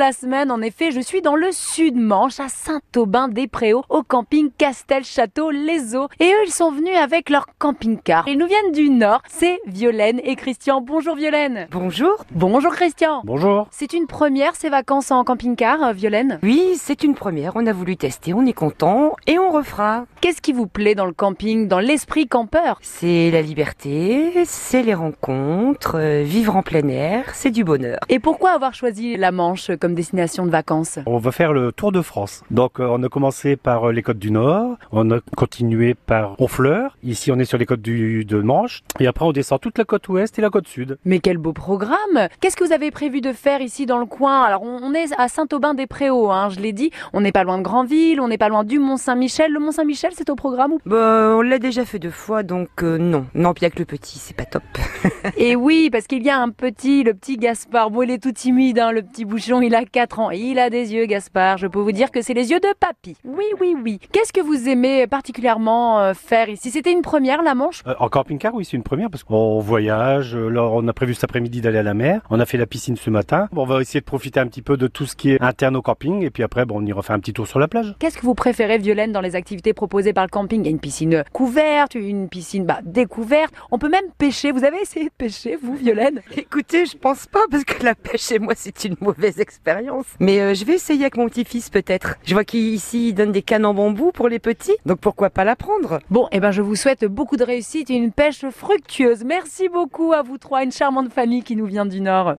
la semaine. En effet, je suis dans le sud-Manche, à Saint-Aubin-des-Préaux, au camping Castel-Château-Les Eaux. Et eux, ils sont venus avec leur camping-car. Ils nous viennent du nord. C'est Violaine et Christian. Bonjour Violaine. Bonjour. Bonjour Christian. Bonjour. C'est une première ces vacances en camping-car, euh, Violaine? Oui, c'est une première. On a voulu tester, on est content et on refera. Qu'est-ce qui vous plaît dans le camping, dans l'esprit campeur? C'est la liberté, c'est les rencontres, euh, vivre en plein air, c'est du bonheur. Et pourquoi avoir choisi la Manche comme destination de vacances On va faire le tour de France. Donc euh, on a commencé par euh, les côtes du Nord, on a continué par Honfleur. Ici on est sur les côtes du, de Manche. Et après on descend toute la côte ouest et la côte sud. Mais quel beau programme Qu'est-ce que vous avez prévu de faire ici dans le coin? Alors on est à Saint-Aubin-des-Préaux, hein, je l'ai dit. On n'est pas loin de Grandville, on n'est pas loin du Mont-Saint-Michel. Le Mont-Saint-Michel c'est au programme ou? Bah, on l'a déjà fait deux fois, donc euh, non. Non, puis avec le petit, c'est pas top. Et oui, parce qu'il y a un petit, le petit Gaspard. Bon, il est tout timide, hein, le petit bouchon, il a 4 ans. Et il a des yeux, Gaspard. Je peux vous dire que c'est les yeux de papy. Oui, oui, oui. Qu'est-ce que vous aimez particulièrement euh, faire ici? C'était une première, la Manche? Euh, en camping-car, oui, c'est une première parce qu'on voyage. Euh, Là, on a prévu cet après-midi d'aller à la mer. On a fait la piscine ce matin. Bon, on va essayer de profiter un petit peu de tout ce qui est interne au camping. Et puis après, bon, on ira faire un petit tour sur la plage. Qu'est-ce que vous préférez, Violaine, dans les activités proposées par le camping? Il y a une piscine couverte, une piscine bah, découverte. On peut même pêcher. Vous avez essayé de pêcher, vous, Violaine? Écoutez, je pense pas, parce que la pêche chez moi, c'est une mauvaise expérience. Mais euh, je vais essayer avec mon petit-fils, peut-être. Je vois qu'ici, il donne des cannes en bambou pour les petits, donc pourquoi pas la prendre? Bon, eh ben, je vous souhaite beaucoup de réussite et une pêche fructueuse. Merci beaucoup à vous trois, une charmante famille qui nous vient du Nord.